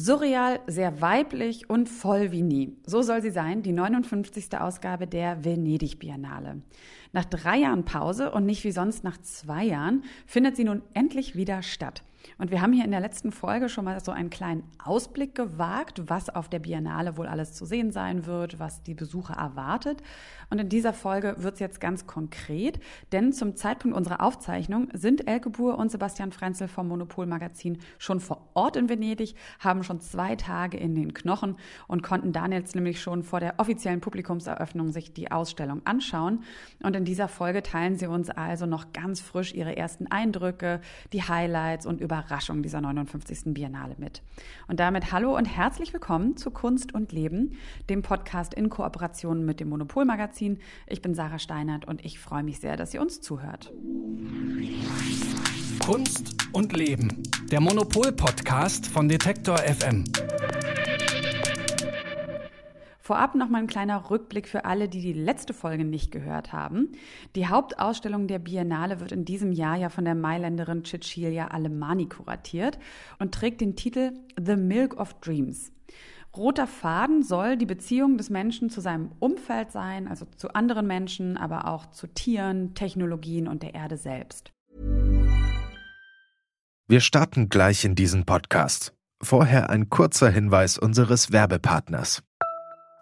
Surreal, sehr weiblich und voll wie nie. So soll sie sein, die 59. Ausgabe der Venedig Biennale. Nach drei Jahren Pause und nicht wie sonst nach zwei Jahren findet sie nun endlich wieder statt. Und wir haben hier in der letzten Folge schon mal so einen kleinen Ausblick gewagt, was auf der Biennale wohl alles zu sehen sein wird, was die Besucher erwartet. Und in dieser Folge wird es jetzt ganz konkret, denn zum Zeitpunkt unserer Aufzeichnung sind Elke Buhr und Sebastian Frenzel vom Monopol Magazin schon vor Ort in Venedig, haben schon zwei Tage in den Knochen und konnten dann jetzt nämlich schon vor der offiziellen Publikumseröffnung sich die Ausstellung anschauen. Und in dieser Folge teilen sie uns also noch ganz frisch ihre ersten Eindrücke, die Highlights und Überraschungen dieser 59. Biennale mit. Und damit hallo und herzlich willkommen zu Kunst und Leben, dem Podcast in Kooperation mit dem Monopol Magazin. Ich bin Sarah Steinert und ich freue mich sehr, dass ihr uns zuhört. Kunst und Leben, der Monopol-Podcast von Detektor FM. Vorab noch mal ein kleiner Rückblick für alle, die die letzte Folge nicht gehört haben. Die Hauptausstellung der Biennale wird in diesem Jahr ja von der Mailänderin Cecilia Alemani kuratiert und trägt den Titel The Milk of Dreams. Roter Faden soll die Beziehung des Menschen zu seinem Umfeld sein, also zu anderen Menschen, aber auch zu Tieren, Technologien und der Erde selbst. Wir starten gleich in diesen Podcast. Vorher ein kurzer Hinweis unseres Werbepartners.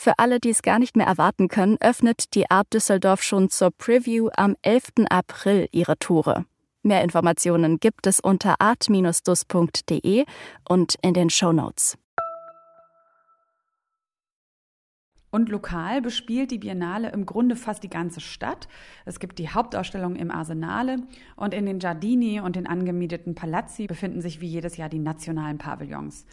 Für alle, die es gar nicht mehr erwarten können, öffnet die Art Düsseldorf schon zur Preview am 11. April ihre Tore. Mehr Informationen gibt es unter art-dus.de und in den Show Notes. Und lokal bespielt die Biennale im Grunde fast die ganze Stadt. Es gibt die Hauptausstellung im Arsenale und in den Giardini und den angemieteten Palazzi befinden sich wie jedes Jahr die nationalen Pavillons.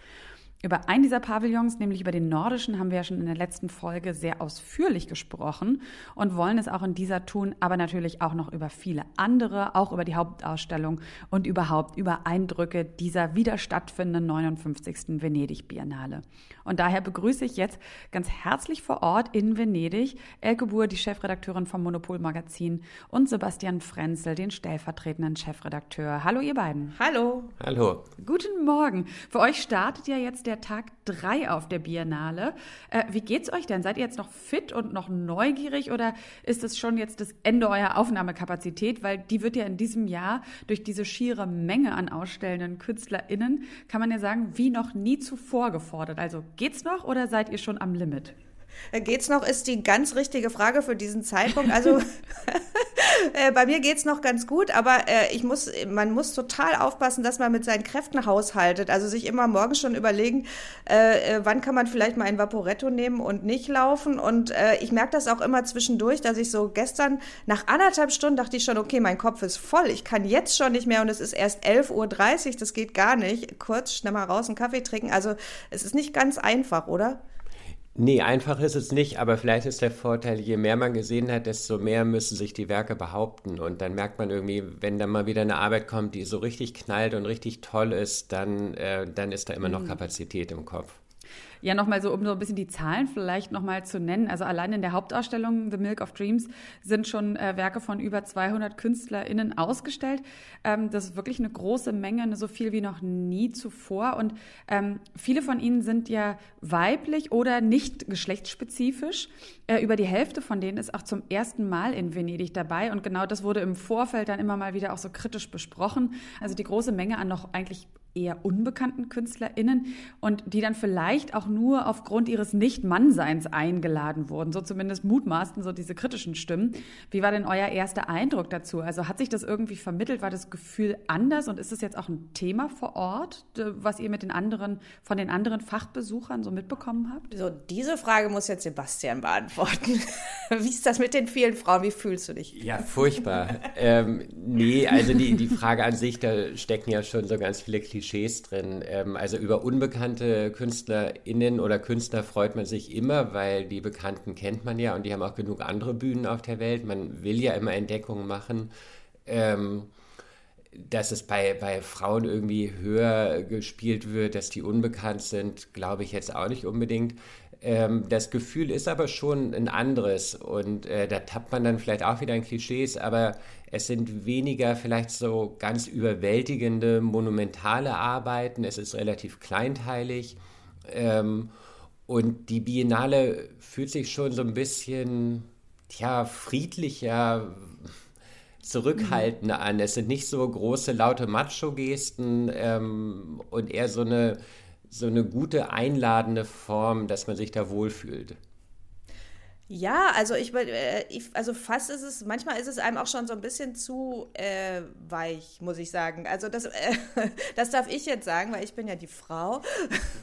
Über einen dieser Pavillons, nämlich über den nordischen, haben wir ja schon in der letzten Folge sehr ausführlich gesprochen und wollen es auch in dieser tun, aber natürlich auch noch über viele andere, auch über die Hauptausstellung und überhaupt über Eindrücke dieser wieder stattfindenden 59. Venedig Biennale. Und daher begrüße ich jetzt ganz herzlich vor Ort in Venedig Elke Buhr, die Chefredakteurin vom Monopol Magazin und Sebastian Frenzel, den stellvertretenden Chefredakteur. Hallo ihr beiden. Hallo. Hallo. Guten Morgen. Für euch startet ja jetzt der der Tag 3 auf der Biennale. Äh, wie geht's euch denn? Seid ihr jetzt noch fit und noch neugierig oder ist es schon jetzt das Ende eurer Aufnahmekapazität? Weil die wird ja in diesem Jahr durch diese schiere Menge an ausstellenden KünstlerInnen, kann man ja sagen, wie noch nie zuvor gefordert. Also geht's noch oder seid ihr schon am Limit? Äh, geht's noch, ist die ganz richtige Frage für diesen Zeitpunkt. Also äh, bei mir geht's noch ganz gut, aber äh, ich muss, man muss total aufpassen, dass man mit seinen Kräften haushaltet. Also sich immer morgens schon überlegen, wann kann man vielleicht mal ein Vaporetto nehmen und nicht laufen. Und ich merke das auch immer zwischendurch, dass ich so gestern nach anderthalb Stunden dachte ich schon, okay, mein Kopf ist voll, ich kann jetzt schon nicht mehr und es ist erst 11.30 Uhr, das geht gar nicht. Kurz, schnell mal raus einen Kaffee trinken. Also es ist nicht ganz einfach, oder? Nee, einfach ist es nicht, aber vielleicht ist der Vorteil, je mehr man gesehen hat, desto mehr müssen sich die Werke behaupten. Und dann merkt man irgendwie, wenn dann mal wieder eine Arbeit kommt, die so richtig knallt und richtig toll ist, dann, äh, dann ist da immer noch mhm. Kapazität im Kopf. Ja, nochmal so, um so ein bisschen die Zahlen vielleicht nochmal zu nennen. Also allein in der Hauptausstellung The Milk of Dreams sind schon äh, Werke von über 200 KünstlerInnen ausgestellt. Ähm, das ist wirklich eine große Menge, so viel wie noch nie zuvor. Und ähm, viele von ihnen sind ja weiblich oder nicht geschlechtsspezifisch. Äh, über die Hälfte von denen ist auch zum ersten Mal in Venedig dabei. Und genau das wurde im Vorfeld dann immer mal wieder auch so kritisch besprochen. Also die große Menge an noch eigentlich eher unbekannten KünstlerInnen und die dann vielleicht auch nur aufgrund ihres Nicht-Mannseins eingeladen wurden. So zumindest mutmaßten so diese kritischen Stimmen. Wie war denn euer erster Eindruck dazu? Also hat sich das irgendwie vermittelt? War das Gefühl anders? Und ist es jetzt auch ein Thema vor Ort, was ihr mit den anderen, von den anderen Fachbesuchern so mitbekommen habt? So, diese Frage muss jetzt Sebastian beantworten. Wie ist das mit den vielen Frauen? Wie fühlst du dich? Ja, furchtbar. ähm, nee, also die, die Frage an sich, da stecken ja schon so ganz viele Klischees drin. Ähm, also über unbekannte KünstlerInnen oder Künstler freut man sich immer, weil die Bekannten kennt man ja und die haben auch genug andere Bühnen auf der Welt. Man will ja immer Entdeckungen machen. Ähm, dass es bei, bei Frauen irgendwie höher gespielt wird, dass die unbekannt sind, glaube ich jetzt auch nicht unbedingt. Ähm, das Gefühl ist aber schon ein anderes und äh, da tappt man dann vielleicht auch wieder in Klischees, aber es sind weniger vielleicht so ganz überwältigende, monumentale Arbeiten. Es ist relativ kleinteilig ähm, und die Biennale fühlt sich schon so ein bisschen, ja, friedlicher, zurückhaltender an. Es sind nicht so große, laute Macho-Gesten ähm, und eher so eine so eine gute einladende Form, dass man sich da wohlfühlt. Ja, also ich, äh, ich, also fast ist es, manchmal ist es einem auch schon so ein bisschen zu äh, weich, muss ich sagen. Also das, äh, das darf ich jetzt sagen, weil ich bin ja die Frau.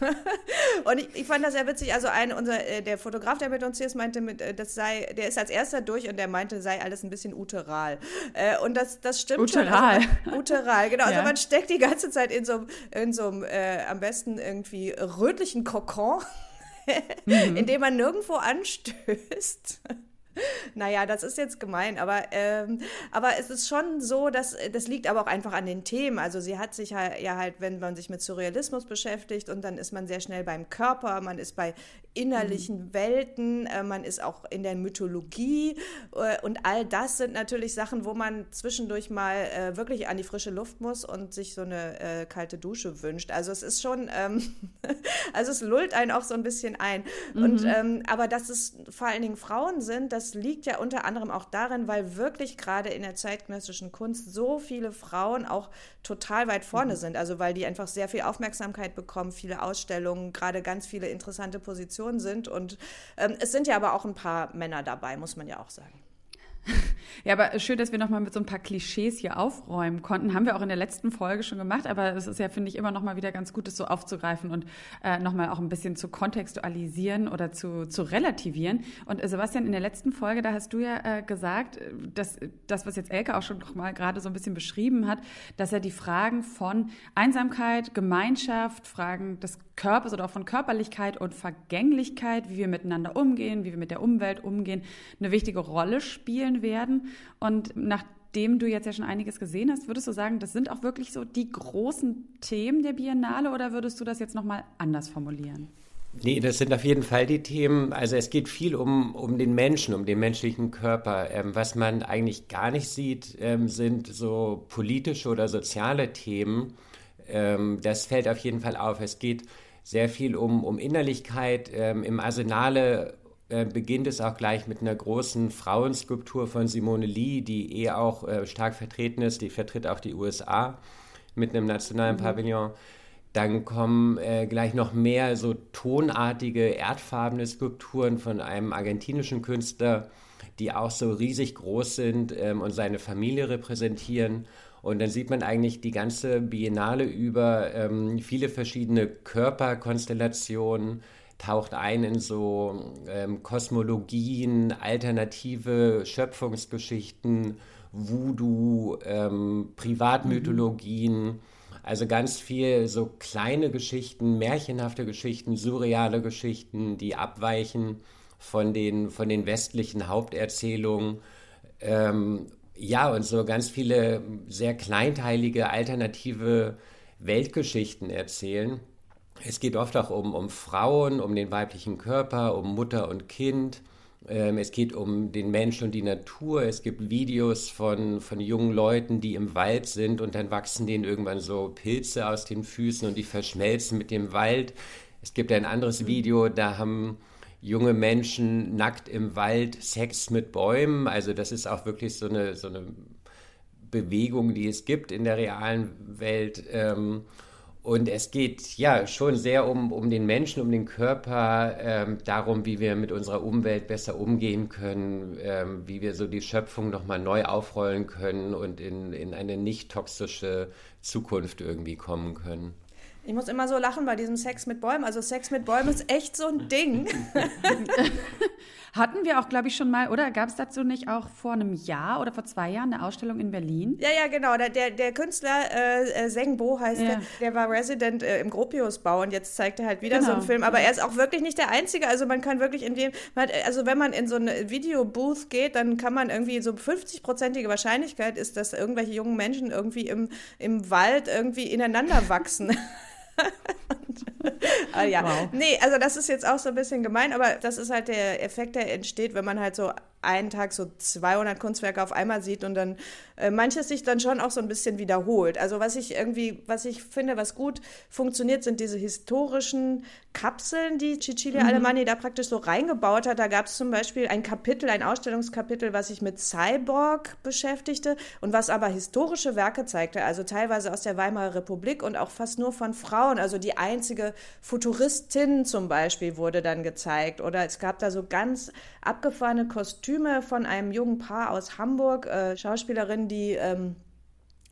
und ich, ich fand das sehr witzig. Also ein, unser, äh, der Fotograf, der mit uns hier ist, meinte, mit, äh, das sei, der ist als erster durch und der meinte, sei alles ein bisschen uteral. Äh, und das, das stimmt uteral. schon. Also, uteral, genau. Also ja. Also man steckt die ganze Zeit in so, in so einem, am besten irgendwie rötlichen Kokon mhm. indem man nirgendwo anstößt. Naja, das ist jetzt gemein, aber, ähm, aber es ist schon so, dass das liegt aber auch einfach an den Themen. Also sie hat sich halt, ja halt, wenn man sich mit Surrealismus beschäftigt und dann ist man sehr schnell beim Körper, man ist bei innerlichen mhm. Welten, äh, man ist auch in der Mythologie äh, und all das sind natürlich Sachen, wo man zwischendurch mal äh, wirklich an die frische Luft muss und sich so eine äh, kalte Dusche wünscht. Also es ist schon, ähm, also es lullt einen auch so ein bisschen ein. Mhm. Und ähm, aber dass es vor allen Dingen Frauen sind, das liegt ja unter anderem auch darin, weil wirklich gerade in der zeitgenössischen Kunst so viele Frauen auch total weit vorne mhm. sind. Also weil die einfach sehr viel Aufmerksamkeit bekommen, viele Ausstellungen, gerade ganz viele interessante Positionen Position sind. Und ähm, es sind ja aber auch ein paar Männer dabei, muss man ja auch sagen. Ja, aber schön, dass wir nochmal mit so ein paar Klischees hier aufräumen konnten. Haben wir auch in der letzten Folge schon gemacht, aber es ist ja, finde ich, immer nochmal wieder ganz gut, das so aufzugreifen und äh, nochmal auch ein bisschen zu kontextualisieren oder zu, zu relativieren. Und äh, Sebastian, in der letzten Folge, da hast du ja äh, gesagt, dass das, was jetzt Elke auch schon nochmal gerade so ein bisschen beschrieben hat, dass er die Fragen von Einsamkeit, Gemeinschaft, Fragen des Körpers oder auch von Körperlichkeit und Vergänglichkeit, wie wir miteinander umgehen, wie wir mit der Umwelt umgehen, eine wichtige Rolle spielen werden. Und nachdem du jetzt ja schon einiges gesehen hast, würdest du sagen, das sind auch wirklich so die großen Themen der Biennale oder würdest du das jetzt nochmal anders formulieren? Nee, das sind auf jeden Fall die Themen. Also es geht viel um, um den Menschen, um den menschlichen Körper. Ähm, was man eigentlich gar nicht sieht, ähm, sind so politische oder soziale Themen. Ähm, das fällt auf jeden Fall auf. Es geht sehr viel um, um Innerlichkeit. Ähm, Im Arsenale äh, beginnt es auch gleich mit einer großen Frauenskulptur von Simone Lee, die eh auch äh, stark vertreten ist. Die vertritt auch die USA mit einem nationalen mhm. Pavillon. Dann kommen äh, gleich noch mehr so tonartige, erdfarbene Skulpturen von einem argentinischen Künstler, die auch so riesig groß sind ähm, und seine Familie repräsentieren. Und dann sieht man eigentlich die ganze Biennale über ähm, viele verschiedene Körperkonstellationen, taucht ein in so ähm, Kosmologien, alternative Schöpfungsgeschichten, Voodoo, ähm, Privatmythologien. Mhm. Also ganz viel so kleine Geschichten, märchenhafte Geschichten, surreale Geschichten, die abweichen von den, von den westlichen Haupterzählungen. Ähm, ja, und so ganz viele sehr kleinteilige, alternative Weltgeschichten erzählen. Es geht oft auch um, um Frauen, um den weiblichen Körper, um Mutter und Kind. Ähm, es geht um den Mensch und die Natur. Es gibt Videos von, von jungen Leuten, die im Wald sind und dann wachsen denen irgendwann so Pilze aus den Füßen und die verschmelzen mit dem Wald. Es gibt ein anderes Video, da haben junge Menschen nackt im Wald Sex mit Bäumen. Also das ist auch wirklich so eine, so eine Bewegung, die es gibt in der realen Welt. Ähm, und es geht ja schon sehr um, um den Menschen, um den Körper, ähm, darum, wie wir mit unserer Umwelt besser umgehen können, ähm, wie wir so die Schöpfung nochmal neu aufrollen können und in, in eine nicht toxische Zukunft irgendwie kommen können. Ich muss immer so lachen bei diesem Sex mit Bäumen. Also Sex mit Bäumen ist echt so ein Ding. Hatten wir auch, glaube ich, schon mal, oder gab es dazu nicht auch vor einem Jahr oder vor zwei Jahren eine Ausstellung in Berlin? Ja, ja, genau. Der, der, der Künstler äh, Sengbo heißt ja. der, der war Resident äh, im Gropiusbau und jetzt zeigt er halt wieder genau. so einen Film. Aber er ist auch wirklich nicht der Einzige. Also man kann wirklich in dem, also wenn man in so eine Videobooth geht, dann kann man irgendwie so 50-prozentige Wahrscheinlichkeit ist, dass irgendwelche jungen Menschen irgendwie im, im Wald irgendwie ineinander wachsen. ah, ja. Wow. Nee, also das ist jetzt auch so ein bisschen gemein, aber das ist halt der Effekt, der entsteht, wenn man halt so einen Tag so 200 Kunstwerke auf einmal sieht und dann äh, manches sich dann schon auch so ein bisschen wiederholt. Also was ich irgendwie, was ich finde, was gut funktioniert, sind diese historischen Kapseln, die Cecilia mhm. Alemanni da praktisch so reingebaut hat. Da gab es zum Beispiel ein Kapitel, ein Ausstellungskapitel, was sich mit Cyborg beschäftigte und was aber historische Werke zeigte, also teilweise aus der Weimarer Republik und auch fast nur von Frauen. Also die einzige Futuristin zum Beispiel wurde dann gezeigt oder es gab da so ganz abgefahrene Kostüme von einem jungen Paar aus Hamburg, äh, Schauspielerin, die ähm,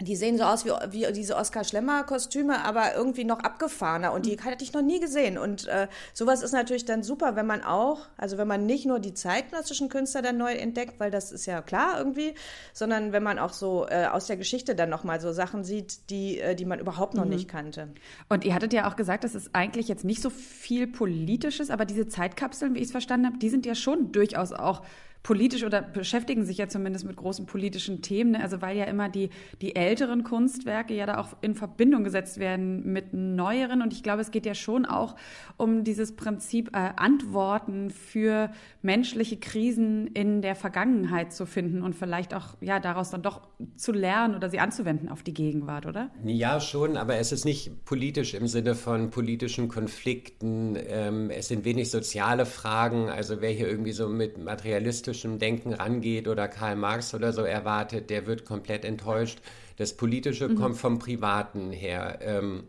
die sehen so aus wie, wie diese Oskar Schlemmer-Kostüme, aber irgendwie noch abgefahrener. Und die hatte ich noch nie gesehen. Und äh, sowas ist natürlich dann super, wenn man auch, also wenn man nicht nur die zeitgenössischen Künstler dann neu entdeckt, weil das ist ja klar irgendwie, sondern wenn man auch so äh, aus der Geschichte dann nochmal so Sachen sieht, die, äh, die man überhaupt noch mhm. nicht kannte. Und ihr hattet ja auch gesagt, das ist eigentlich jetzt nicht so viel Politisches, aber diese Zeitkapseln, wie ich es verstanden habe, die sind ja schon durchaus auch politisch oder beschäftigen sich ja zumindest mit großen politischen Themen. Ne? Also weil ja immer die, die älteren Kunstwerke ja da auch in Verbindung gesetzt werden mit neueren. Und ich glaube, es geht ja schon auch um dieses Prinzip, äh, Antworten für menschliche Krisen in der Vergangenheit zu finden und vielleicht auch ja daraus dann doch zu lernen oder sie anzuwenden auf die Gegenwart, oder? Ja, schon, aber es ist nicht politisch im Sinne von politischen Konflikten. Ähm, es sind wenig soziale Fragen. Also wer hier irgendwie so mit materialistisch marxistischem Denken rangeht oder Karl Marx oder so erwartet, der wird komplett enttäuscht. Das Politische mhm. kommt vom Privaten her. Ähm,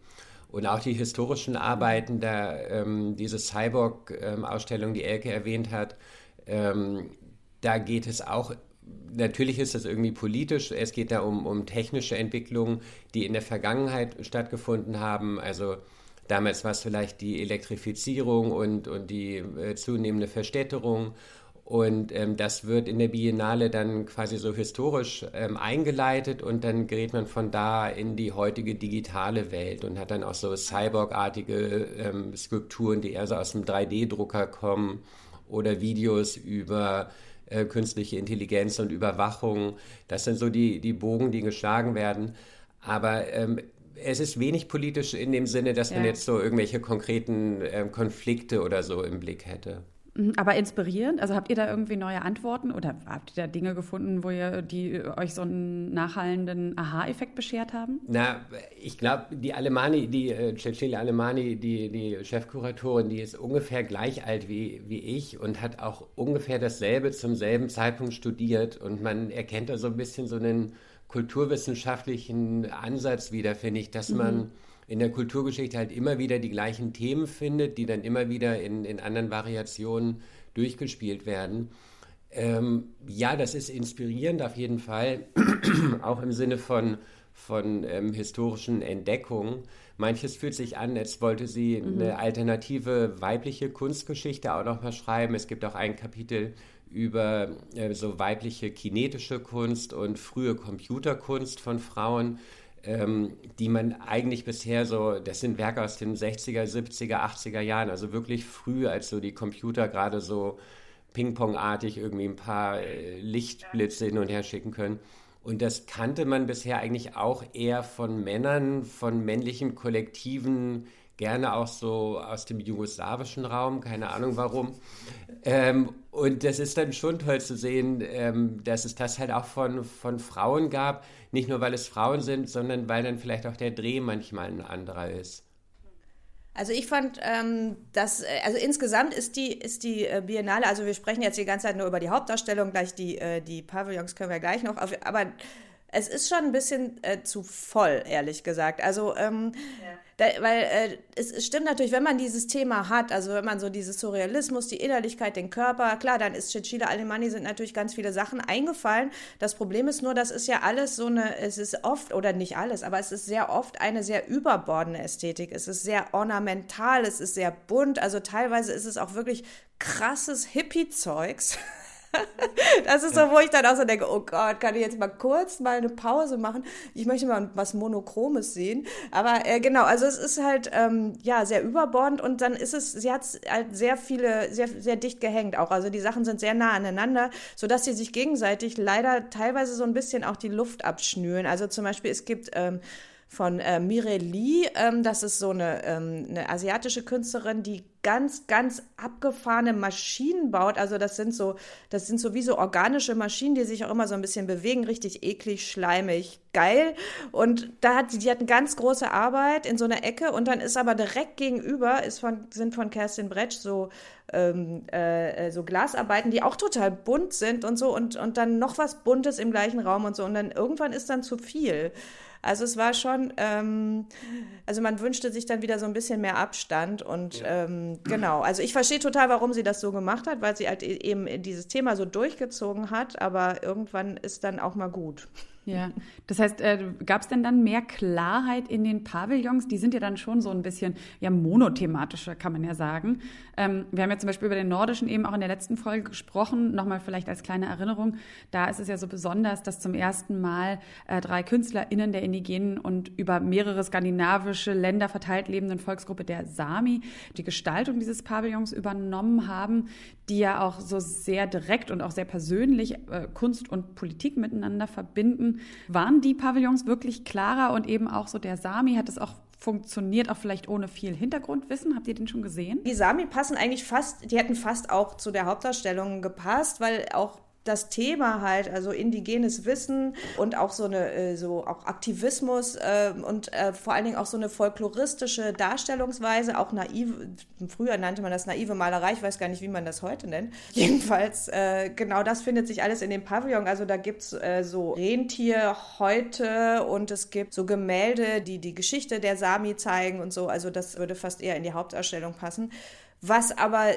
und auch die historischen Arbeiten, da, ähm, diese Cyborg-Ausstellung, die Elke erwähnt hat, ähm, da geht es auch natürlich ist das irgendwie politisch. Es geht da um, um technische Entwicklungen, die in der Vergangenheit stattgefunden haben. Also damals war es vielleicht die Elektrifizierung und, und die äh, zunehmende Verstädterung. Und ähm, das wird in der Biennale dann quasi so historisch ähm, eingeleitet und dann gerät man von da in die heutige digitale Welt und hat dann auch so Cyborg-artige ähm, Skulpturen, die eher so aus dem 3D-Drucker kommen oder Videos über äh, künstliche Intelligenz und Überwachung. Das sind so die, die Bogen, die geschlagen werden. Aber ähm, es ist wenig politisch in dem Sinne, dass ja. man jetzt so irgendwelche konkreten äh, Konflikte oder so im Blick hätte. Mhm, aber inspirierend? Also habt ihr da irgendwie neue Antworten oder habt ihr da Dinge gefunden, wo ihr die euch so einen nachhallenden Aha-Effekt beschert haben? Na, ich glaube, die Alemani, die äh, Cecilia Alemani, die, die Chefkuratorin, die ist ungefähr gleich alt wie, wie ich und hat auch ungefähr dasselbe zum selben Zeitpunkt studiert und man erkennt da so ein bisschen so einen kulturwissenschaftlichen Ansatz wieder, finde ich, dass mhm. man in der Kulturgeschichte halt immer wieder die gleichen Themen findet, die dann immer wieder in, in anderen Variationen durchgespielt werden. Ähm, ja, das ist inspirierend auf jeden Fall, auch im Sinne von, von ähm, historischen Entdeckungen. Manches fühlt sich an, als wollte sie mhm. eine alternative weibliche Kunstgeschichte auch noch mal schreiben. Es gibt auch ein Kapitel über äh, so weibliche kinetische Kunst und frühe Computerkunst von Frauen ähm, die man eigentlich bisher so, das sind Werke aus den 60er, 70er, 80er Jahren, also wirklich früh, als so die Computer gerade so Ping-Pong-artig irgendwie ein paar äh, Lichtblitze hin und her schicken können. Und das kannte man bisher eigentlich auch eher von Männern, von männlichen Kollektiven, gerne auch so aus dem jugoslawischen Raum, keine Ahnung warum. Ähm, und das ist dann schon toll zu sehen, ähm, dass es das halt auch von, von Frauen gab. Nicht nur, weil es Frauen sind, sondern weil dann vielleicht auch der Dreh manchmal ein anderer ist. Also ich fand, ähm, dass, äh, also insgesamt ist die, ist die äh, Biennale, also wir sprechen jetzt die ganze Zeit nur über die Hauptdarstellung, gleich die, äh, die Pavillons können wir gleich noch, aber es ist schon ein bisschen äh, zu voll, ehrlich gesagt. Also ähm, ja Da, weil äh, es, es, stimmt natürlich, wenn man dieses Thema hat, also wenn man so dieses Surrealismus, die Innerlichkeit, den Körper, klar, dann ist Cecilia Alemanni sind natürlich ganz viele Sachen eingefallen. Das Problem ist nur, das ist ja alles so eine, es ist oft, oder nicht alles, aber es ist sehr oft eine sehr überbordene Ästhetik. Es ist sehr ornamental, es ist sehr bunt, also teilweise ist es auch wirklich krasses Hippie-Zeugs. das ist so, wo ich dann auch so denke, oh Gott, kann ich jetzt mal kurz mal eine Pause machen? Ich möchte mal was Monochromes sehen. Aber äh, genau, also es ist halt ähm, ja sehr überbordend und dann ist es, sie hat halt sehr viele, sehr, sehr dicht gehängt auch. Also die Sachen sind sehr nah aneinander, sodass sie sich gegenseitig leider teilweise so ein bisschen auch die Luft abschnüren. Also zum Beispiel, es gibt ähm, von äh, Mireli. Ähm, das ist so eine, ähm, eine asiatische Künstlerin, die ganz, ganz abgefahrene Maschinen baut. Also das sind so, das sind so wie so organische Maschinen, die sich auch immer so ein bisschen bewegen, richtig eklig, schleimig, geil. Und da hat die hat eine ganz große Arbeit in so einer Ecke und dann ist aber direkt gegenüber ist von, sind von Kerstin Bretsch so ähm, äh, so Glasarbeiten, die auch total bunt sind und so und, und dann noch was Buntes im gleichen Raum und so. Und dann irgendwann ist dann zu viel. Also es war schon, ähm, also man wünschte sich dann wieder so ein bisschen mehr Abstand und ja. ähm, genau. Also ich verstehe total, warum sie das so gemacht hat, weil sie halt e-, eben dieses Thema so durchgezogen hat, aber irgendwann ist dann auch mal gut. Ja, das heißt, äh, gab es denn dann mehr Klarheit in den Pavillons? Die sind ja dann schon so ein bisschen ja monothematischer, kann man ja sagen. Ähm, wir haben ja zum Beispiel über den nordischen eben auch in der letzten Folge gesprochen. Nochmal vielleicht als kleine Erinnerung. Da ist es ja so besonders, dass zum ersten Mal äh, drei KünstlerInnen der indigenen und über mehrere skandinavische Länder verteilt lebenden Volksgruppe der Sami die Gestaltung dieses Pavillons übernommen haben, die ja auch so sehr direkt und auch sehr persönlich äh, Kunst und Politik miteinander verbinden. Waren die Pavillons wirklich klarer und eben auch so der Sami hat es auch funktioniert, auch vielleicht ohne viel Hintergrundwissen. Habt ihr den schon gesehen? Die Sami passen eigentlich fast, die hätten fast auch zu der Hauptdarstellung gepasst, weil auch das Thema halt, also indigenes Wissen und auch so eine, äh, so auch Aktivismus äh, und äh, vor allen Dingen auch so eine folkloristische Darstellungsweise, auch naiv, früher nannte man das naive Malerei, ich weiß gar nicht, wie man das heute nennt. Jedenfalls, äh, genau das findet sich alles in dem Pavillon. Also da gibt's äh, so Rentierhäute und es gibt so Gemälde, die die Geschichte der Sami zeigen und so. Also das würde fast eher in die Hauptausstellung passen. Was aber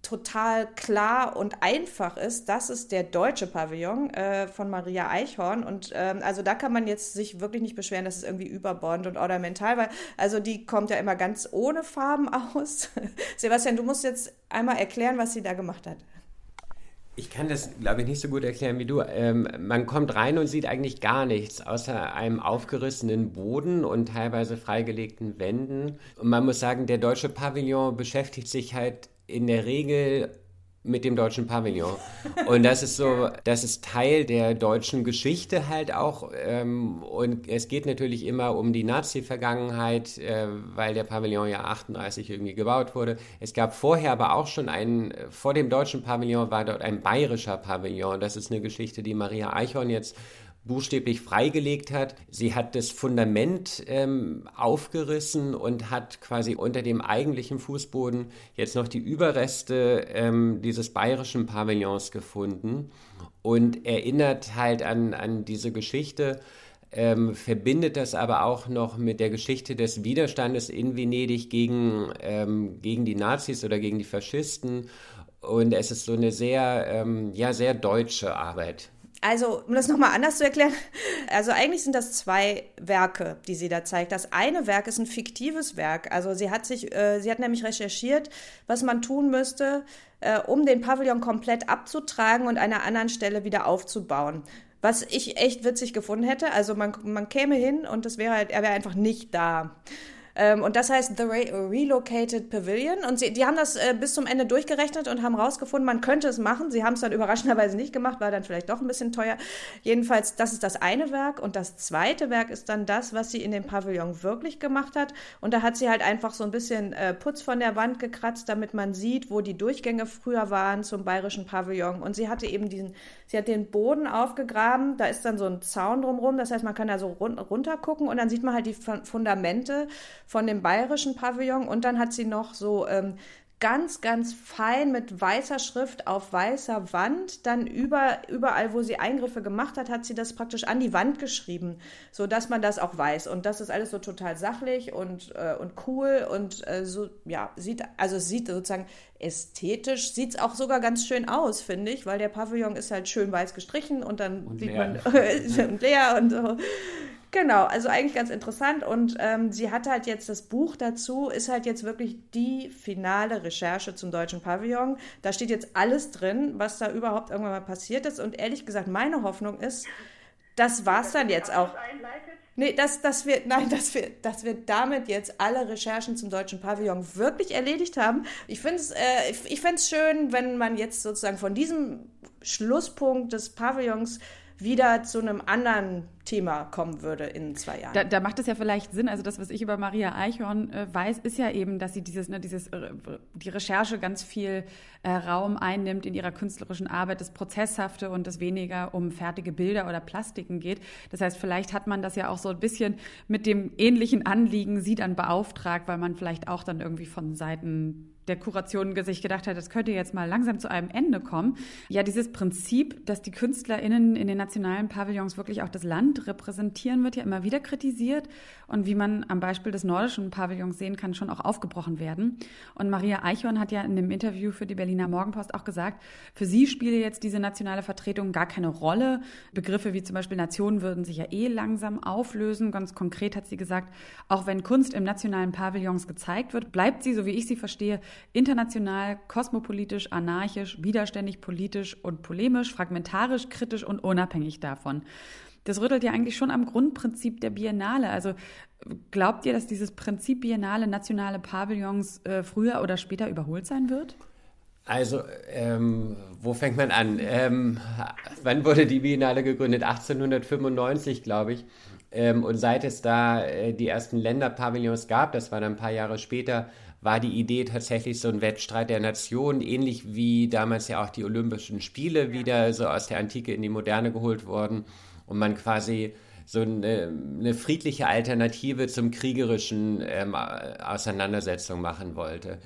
total klar und einfach ist, das ist der deutsche Pavillon äh, von Maria Eichhorn. Und ähm, also da kann man jetzt sich wirklich nicht beschweren, dass es irgendwie überbordend und ornamental war. Also die kommt ja immer ganz ohne Farben aus. Sebastian, du musst jetzt einmal erklären, was sie da gemacht hat. Ich kann das, glaube ich, nicht so gut erklären wie du. Ähm, man kommt rein und sieht eigentlich gar nichts, außer einem aufgerissenen Boden und teilweise freigelegten Wänden. Und man muss sagen, der deutsche Pavillon beschäftigt sich halt in der Regel mit dem deutschen Pavillon. Und das ist so, das ist Teil der deutschen Geschichte halt auch. Ähm, und es geht natürlich immer um die Nazi-Vergangenheit, äh, weil der Pavillon ja 38 irgendwie gebaut wurde. Es gab vorher aber auch schon einen, vor dem deutschen Pavillon war dort ein bayerischer Pavillon. Das ist eine Geschichte, die Maria Eichhorn jetzt buchstäblich freigelegt hat. Sie hat das Fundament ähm, aufgerissen und hat quasi unter dem eigentlichen Fußboden jetzt noch die Überreste ähm, dieses bayerischen Pavillons gefunden und erinnert halt an, an diese Geschichte. Ähm, verbindet das aber auch noch mit der Geschichte des Widerstandes in Venedig gegen, ähm, gegen die Nazis oder gegen die Faschisten. Und es ist so eine sehr, ähm, ja, sehr deutsche Arbeit. Also, um das nochmal anders zu erklären, also eigentlich sind das zwei Werke, die sie da zeigt. Das eine Werk ist ein fiktives Werk. Also sie hat sich, äh, sie hat nämlich recherchiert, was man tun müsste, äh, um den Pavillon komplett abzutragen und an einer anderen Stelle wieder aufzubauen. Was ich echt witzig gefunden hätte. Also man, man käme hin und das wäre halt, er wäre einfach nicht da. Ähm, und das heißt The Re Relocated Pavilion. Und sie, die haben das äh, bis zum Ende durchgerechnet und haben rausgefunden, man könnte es machen. Sie haben es dann überraschenderweise nicht gemacht, war dann vielleicht doch ein bisschen teuer. Jedenfalls, das ist das eine Werk. Und das zweite Werk ist dann das, was sie in dem Pavillon wirklich gemacht hat. Und da hat sie halt einfach so ein bisschen äh, Putz von der Wand gekratzt, damit man sieht, wo die Durchgänge früher waren zum bayerischen Pavillon. Und sie hatte eben diesen, sie hat den Boden aufgegraben. Da ist dann so ein Zaun drumherum. Das heißt, man kann da so run runter gucken und dann sieht man halt die Fundamente von dem bayerischen Pavillon und dann hat sie noch so ähm, ganz, ganz fein mit weißer Schrift auf weißer Wand. Dann über, überall, wo sie Eingriffe gemacht hat, hat sie das praktisch an die Wand geschrieben, so dass man das auch weiß. Und das ist alles so total sachlich und, äh, und cool und äh, so, ja, sieht, also es sieht sozusagen ästhetisch, sieht es auch sogar ganz schön aus, finde ich, weil der Pavillon ist halt schön weiß gestrichen und dann und sieht leer. man und leer und so. Genau, also eigentlich ganz interessant. Und ähm, sie hat halt jetzt das Buch dazu, ist halt jetzt wirklich die finale Recherche zum deutschen Pavillon. Da steht jetzt alles drin, was da überhaupt irgendwann mal passiert ist. Und ehrlich gesagt, meine Hoffnung ist, das war's dann jetzt auch. Nee, dass, dass wir, nein, dass wir, dass wir damit jetzt alle Recherchen zum deutschen Pavillon wirklich erledigt haben. Ich finde es, äh, ich, ich es schön, wenn man jetzt sozusagen von diesem Schlusspunkt des Pavillons wieder zu einem anderen Thema kommen würde in zwei Jahren. Da, da macht es ja vielleicht Sinn. Also das, was ich über Maria Eichhorn äh, weiß, ist ja eben, dass sie dieses, ne, dieses, äh, die Recherche ganz viel äh, Raum einnimmt in ihrer künstlerischen Arbeit, das Prozesshafte und das weniger um fertige Bilder oder Plastiken geht. Das heißt, vielleicht hat man das ja auch so ein bisschen mit dem ähnlichen Anliegen sie dann beauftragt, weil man vielleicht auch dann irgendwie von Seiten der Kuration sich gedacht hat, das könnte jetzt mal langsam zu einem Ende kommen. Ja, dieses Prinzip, dass die KünstlerInnen in den nationalen Pavillons wirklich auch das Land repräsentieren, wird ja immer wieder kritisiert und wie man am Beispiel des nordischen Pavillons sehen kann, schon auch aufgebrochen werden. Und Maria Eichhorn hat ja in einem Interview für die Berliner Morgenpost auch gesagt, für sie spiele jetzt diese nationale Vertretung gar keine Rolle. Begriffe wie zum Beispiel Nationen würden sich ja eh langsam auflösen. Ganz konkret hat sie gesagt, auch wenn Kunst im nationalen Pavillons gezeigt wird, bleibt sie, so wie ich sie verstehe, international, kosmopolitisch, anarchisch, widerständig, politisch und polemisch, fragmentarisch, kritisch und unabhängig davon. Das rüttelt ja eigentlich schon am Grundprinzip der Biennale. Also glaubt ihr, dass dieses Prinzip Biennale nationale Pavillons äh, früher oder später überholt sein wird? Also, ähm, wo fängt man an? Ähm, wann wurde die Biennale gegründet? 1895, glaube ich. Ähm, und seit es da äh, die ersten Länderpavillons gab, das war dann ein paar Jahre später, war die Idee tatsächlich so ein Wettstreit der Nationen, ähnlich wie damals ja auch die Olympischen Spiele wieder so aus der Antike in die Moderne geholt wurden und man quasi so eine, eine friedliche Alternative zum kriegerischen ähm, Auseinandersetzung machen wollte.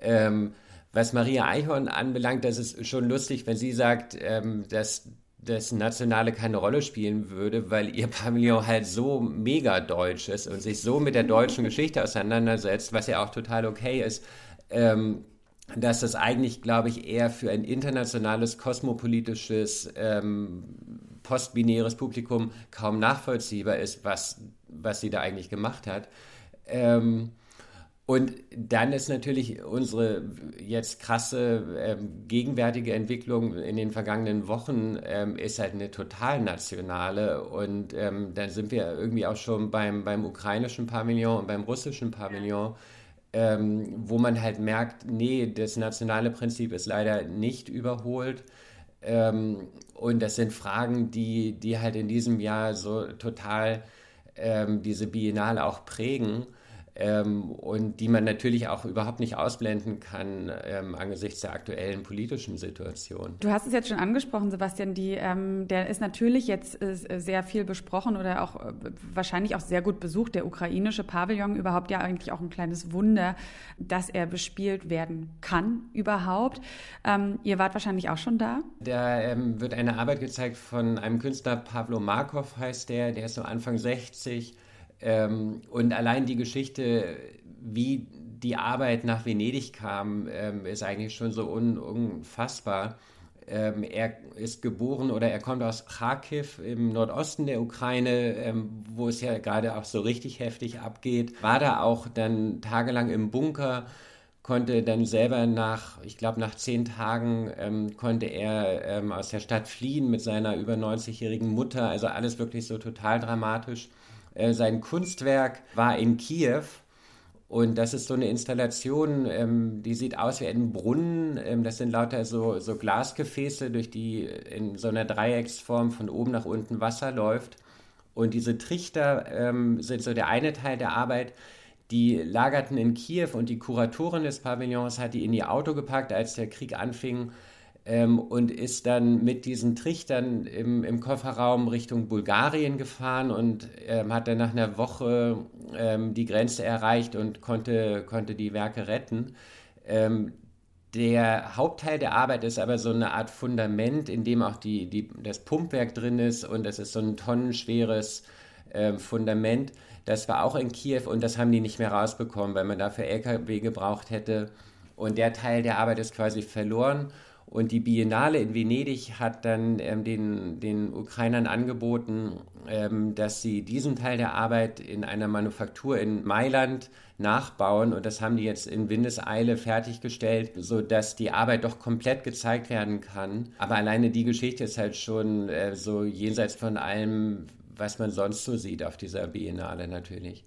Ähm, was Maria Eichhorn anbelangt, das ist schon lustig, wenn sie sagt, ähm, dass das Nationale keine Rolle spielen würde, weil ihr Pavillon halt so mega deutsch ist und sich so mit der deutschen Geschichte auseinandersetzt, was ja auch total okay ist, ähm, dass das eigentlich, glaube ich, eher für ein internationales, kosmopolitisches, ähm, postbinäres Publikum kaum nachvollziehbar ist, was, was sie da eigentlich gemacht hat. Ähm, und dann ist natürlich unsere jetzt krasse ähm, gegenwärtige Entwicklung in den vergangenen Wochen ähm, ist halt eine total nationale und ähm, dann sind wir irgendwie auch schon beim, beim ukrainischen Pavillon und beim russischen Pavillon, ähm, wo man halt merkt, nee, das nationale Prinzip ist leider nicht überholt. Ähm, und das sind Fragen, die, die halt in diesem Jahr so total ähm, diese Biennale auch prägen ähm, und die man natürlich auch überhaupt nicht ausblenden kann ähm, angesichts der aktuellen politischen Situation. Du hast es jetzt schon angesprochen, Sebastian, die, ähm, der ist natürlich jetzt äh, sehr viel besprochen oder auch äh, wahrscheinlich auch sehr gut besucht. Der ukrainische Pavillon überhaupt ja eigentlich auch ein kleines Wunder, dass er bespielt werden kann überhaupt. Ähm, ihr wart wahrscheinlich auch schon da? Da ähm, wird eine Arbeit gezeigt von einem Künstler, Pavlo Markov heißt der, der ist so Anfang 60 ähm, und allein die Geschichte, wie die Arbeit nach Venedig kam, ähm, ist eigentlich schon so un unfassbar. Ähm, er ist geboren oder er kommt aus Kharkiv im Nordosten der Ukraine, ähm, wo es ja gerade auch so richtig heftig abgeht. War da auch dann tagelang im Bunker, konnte dann selber nach, ich glaube nach zehn Tagen, ähm, konnte er ähm, aus der Stadt fliehen mit seiner über 90-jährigen Mutter. Also alles wirklich so total dramatisch. Äh, sein Kunstwerk war in Kiew. Und das ist so eine Installation, ähm, die sieht aus wie ein Brunnen. Ähm, das sind lauter so, so Glasgefäße, durch die in so einer Dreiecksform von oben nach unten Wasser läuft. Und diese Trichter ähm, sind so der eine Teil der Arbeit. Die lagerten in Kiew und die Kuratorin des Pavillons hat die in ihr Auto gepackt, als der Krieg anfing ähm, und ist dann mit diesen Trichtern im, im Kofferraum Richtung Bulgarien gefahren und ähm, hat dann nach einer Woche ähm, die Grenze erreicht und konnte, konnte die Werke retten. Ähm, der Hauptteil der Arbeit ist aber so eine Art Fundament, in dem auch die, die, das Pumpwerk drin ist und das ist so ein tonnenschweres äh, Fundament. Das war auch in Kiew und das haben die nicht mehr rausbekommen, weil man dafür LKW gebraucht hätte. Und der Teil der Arbeit ist quasi verloren. Und die Biennale in Venedig hat dann ähm, den, den Ukrainern angeboten, ähm, dass sie diesen Teil der Arbeit in einer Manufaktur in Mailand nachbauen. Und das haben die jetzt in Windeseile fertiggestellt, sodass die Arbeit doch komplett gezeigt werden kann. Aber alleine die Geschichte ist halt schon äh, so jenseits von allem, was man sonst so sieht auf dieser Biennale natürlich.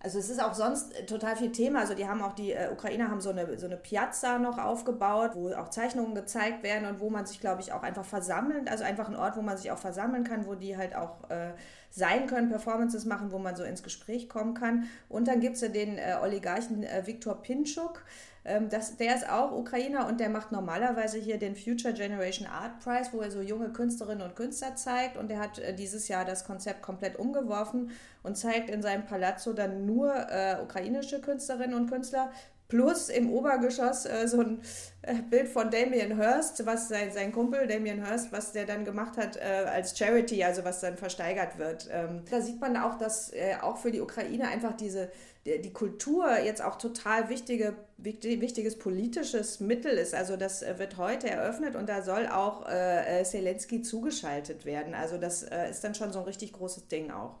Also es ist auch sonst total viel Thema. Also die haben auch, die äh, Ukrainer haben so eine, so eine Piazza noch aufgebaut, wo auch Zeichnungen gezeigt werden und wo man sich, glaube ich, auch einfach versammeln, also einfach ein Ort, wo man sich auch versammeln kann, wo die halt auch äh, sein können, Performances machen, wo man so ins Gespräch kommen kann. Und dann gibt es ja den äh, Oligarchen äh, Viktor Pinchuk, ähm, das, der ist auch Ukrainer und der macht normalerweise hier den Future Generation Art Prize, wo er so junge Künstlerinnen und Künstler zeigt. Und er hat äh, dieses Jahr das Konzept komplett umgeworfen und zeigt in seinem Palazzo dann nur äh, ukrainische Künstlerinnen und Künstler. Plus im Obergeschoss äh, so ein äh, Bild von Damien Hirst, was sein, sein Kumpel Damien Hirst, was der dann gemacht hat äh, als Charity, also was dann versteigert wird. Ähm, da sieht man auch, dass äh, auch für die Ukraine einfach diese die Kultur jetzt auch total wichtige, wichtiges politisches Mittel ist. Also das äh, wird heute eröffnet und da soll auch äh, Zelensky zugeschaltet werden. Also das ist dann schon so ein richtig großes Ding auch.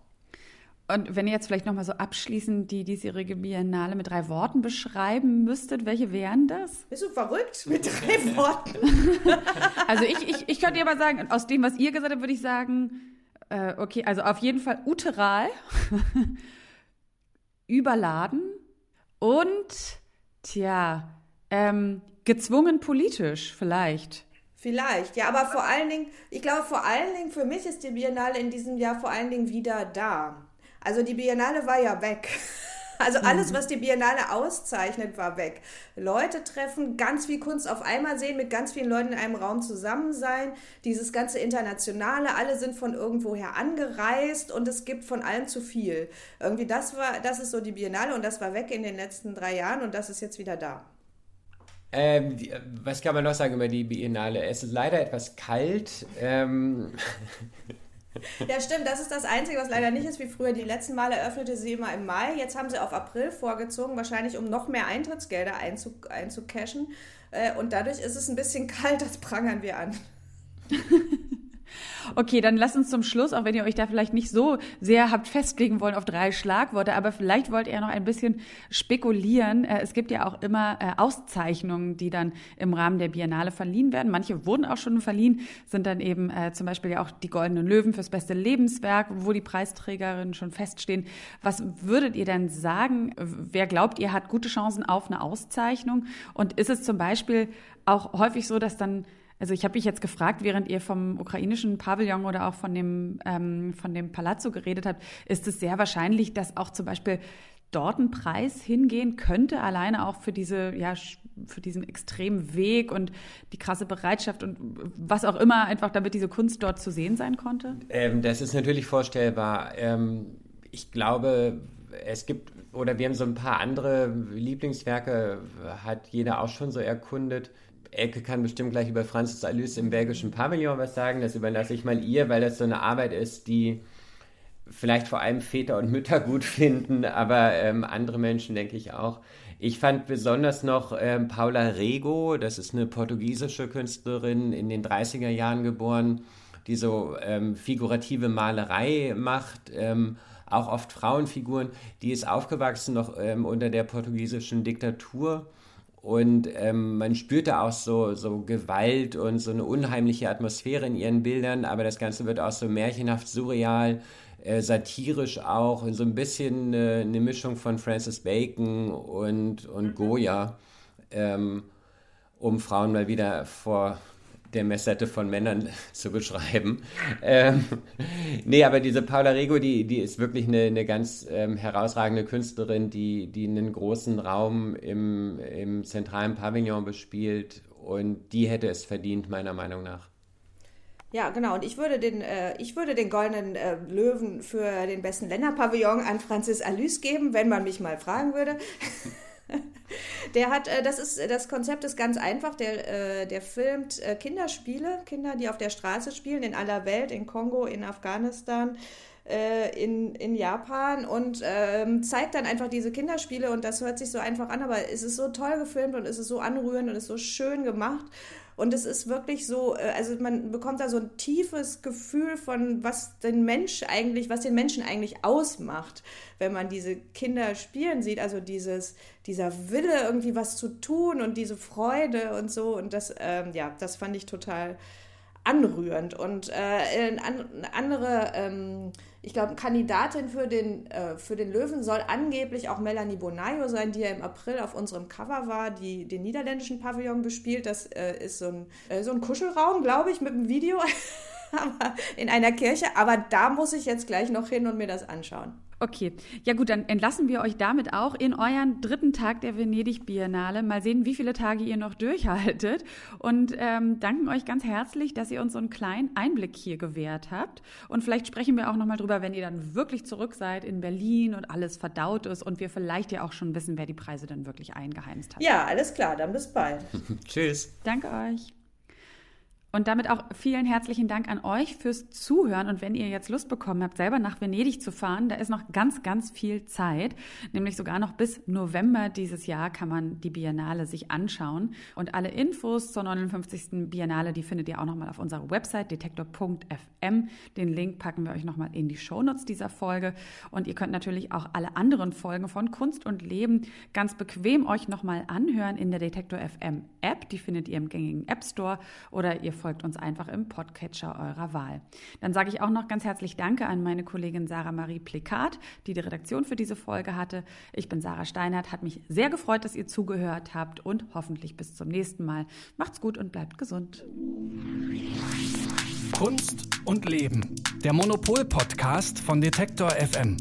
Und wenn ihr jetzt vielleicht nochmal so abschließend die diesjährige Biennale mit drei Worten beschreiben müsstet, welche wären das? Bist du verrückt mit drei Worten? also ich, ich, ich könnte dir aber sagen, aus dem, was ihr gesagt habt, würde ich sagen, äh, okay, also auf jeden Fall uteral überladen und, tja, ähm, gezwungen politisch vielleicht. Vielleicht, ja, aber vor allen Dingen, ich glaube, vor allen Dingen für mich ist die Biennale in diesem Jahr vor allen Dingen wieder da. Also die Biennale war ja weg. Also alles, mhm. was die Biennale auszeichnet, war weg. Leute treffen, ganz viel Kunst auf einmal sehen, mit ganz vielen Leuten in einem Raum zusammen sein, dieses ganze Internationale, alle sind von irgendwoher angereist und es gibt von allem zu viel. Irgendwie das war, das ist so die Biennale und das war weg in den letzten drei Jahren und das ist jetzt wieder da. Ähm, was kann man noch sagen über die Biennale? Es ist leider etwas kalt. Ähm, Ja, stimmt. Das ist das Einzige, was leider nicht ist wie früher. Die letzten Male eröffnete sie immer im Mai. Jetzt haben sie auf April vorgezogen, wahrscheinlich um noch mehr Eintrittsgelder einzu einzucashen. Äh, und dadurch ist es ein bisschen kalt, das prangern wir an. Okay, dann lasst uns zum Schluss, auch wenn ihr euch da vielleicht nicht so sehr habt festlegen wollen auf drei Schlagworte, aber vielleicht wollt ihr noch ein bisschen spekulieren. Äh, es gibt ja auch immer äh, Auszeichnungen, die dann im Rahmen der Biennale verliehen werden. Manche wurden auch schon verliehen, sind dann eben äh, zum Beispiel ja auch die Goldenen Löwen fürs beste Lebenswerk, wo die Preisträgerinnen schon feststehen. Was würdet ihr denn sagen? Wer glaubt, ihr hat gute Chancen auf eine Auszeichnung? Und ist es zum Beispiel auch häufig so, dass dann also ich habe mich jetzt gefragt, während ihr vom ukrainischen Pavillon oder auch von dem, ähm, von dem Palazzo geredet habt, ist es sehr wahrscheinlich, dass auch zum Beispiel dort ein Preis hingehen könnte, alleine auch für diese, ja, für diesen extremen Weg und die krasse Bereitschaft und was auch immer, einfach damit diese Kunst dort zu sehen sein konnte? Ähm, das ist natürlich vorstellbar. Ähm, ich glaube, es gibt, oder wir haben so ein paar andere Lieblingswerke, hat jeder auch schon so erkundet. Elke kann bestimmt gleich über Francis Alys im belgischen Pavillon was sagen. Das überlasse ich mal ihr, weil das so eine Arbeit ist, die vielleicht vor allem Väter und Mütter gut finden, aber ähm, andere Menschen denke ich auch. Ich fand besonders noch ähm, Paula Rego, das ist eine portugiesische Künstlerin, in den 30er Jahren geboren, die so ähm, figurative Malerei macht, ähm, auch oft Frauenfiguren. Die ist aufgewachsen noch ähm, unter der portugiesischen Diktatur und ähm, man spürte auch so, so Gewalt und so eine unheimliche Atmosphäre in ihren Bildern, aber das Ganze wird auch so märchenhaft surreal, äh, satirisch auch, und so ein bisschen äh, eine Mischung von Francis Bacon und, und Goya, ähm, um Frauen mal wieder vor der Messette von Männern zu beschreiben. Ähm, nee, aber diese Paula Rego, die, die ist wirklich eine, eine ganz ähm, herausragende Künstlerin, die, die einen großen Raum im, im zentralen Pavillon bespielt und die hätte es verdient, meiner Meinung nach. Ja, genau. Und ich würde den, äh, ich würde den goldenen äh, Löwen für den besten Länderpavillon an Francis Alys geben, wenn man mich mal fragen würde. Der hat, äh, das ist, das Konzept ist ganz einfach. Der, äh, der filmt äh, Kinderspiele, Kinder, die auf der Straße spielen, in aller Welt, in Kongo, in Afghanistan, äh, in, in Japan und ähm, zeigt dann einfach diese Kinderspiele und das hört sich so einfach an, aber es ist so toll gefilmt und es ist so anrührend und es ist so schön gemacht. Und es ist wirklich so, äh, also man bekommt da so ein tiefes Gefühl von, was den Mensch eigentlich, was den Menschen eigentlich ausmacht, wenn man diese Kinder spielen sieht. Also dieses, dieser Wille, irgendwie was zu tun und diese Freude und so. Und das, ähm, ja, das fand ich total anrührend. Und äh, eine andere, ähm, ich glaube, Kandidatin für den, äh, für den Löwen soll angeblich auch Melanie Bonayo sein, die ja im April auf unserem Cover war, die den niederländischen Pavillon bespielt. Das äh, ist so ein, äh, so ein Kuschelraum, glaube ich, mit einem Video in einer Kirche. Aber da muss ich jetzt gleich noch hin und mir das anschauen. Okay, ja gut, dann entlassen wir euch damit auch in euren dritten Tag der Venedig-Biennale. Mal sehen, wie viele Tage ihr noch durchhaltet und ähm, danken euch ganz herzlich, dass ihr uns so einen kleinen Einblick hier gewährt habt. Und vielleicht sprechen wir auch nochmal drüber, wenn ihr dann wirklich zurück seid in Berlin und alles verdaut ist und wir vielleicht ja auch schon wissen, wer die Preise dann wirklich eingeheimst hat. Ja, alles klar, dann bis bald. Tschüss. Danke euch. Und damit auch vielen herzlichen Dank an euch fürs Zuhören. Und wenn ihr jetzt Lust bekommen habt, selber nach Venedig zu fahren, da ist noch ganz, ganz viel Zeit. Nämlich sogar noch bis November dieses Jahr kann man die Biennale sich anschauen. Und alle Infos zur 59. Biennale, die findet ihr auch nochmal auf unserer Website detektor.fm. Den Link packen wir euch nochmal in die Shownotes dieser Folge. Und ihr könnt natürlich auch alle anderen Folgen von Kunst und Leben ganz bequem euch nochmal anhören in der Detektor FM App. Die findet ihr im gängigen App Store oder ihr folgt uns einfach im Podcatcher eurer Wahl. Dann sage ich auch noch ganz herzlich Danke an meine Kollegin Sarah Marie Plikat, die die Redaktion für diese Folge hatte. Ich bin Sarah Steinert, hat mich sehr gefreut, dass ihr zugehört habt und hoffentlich bis zum nächsten Mal. Macht's gut und bleibt gesund. Kunst und Leben. Der Monopol-Podcast von Detektor FM.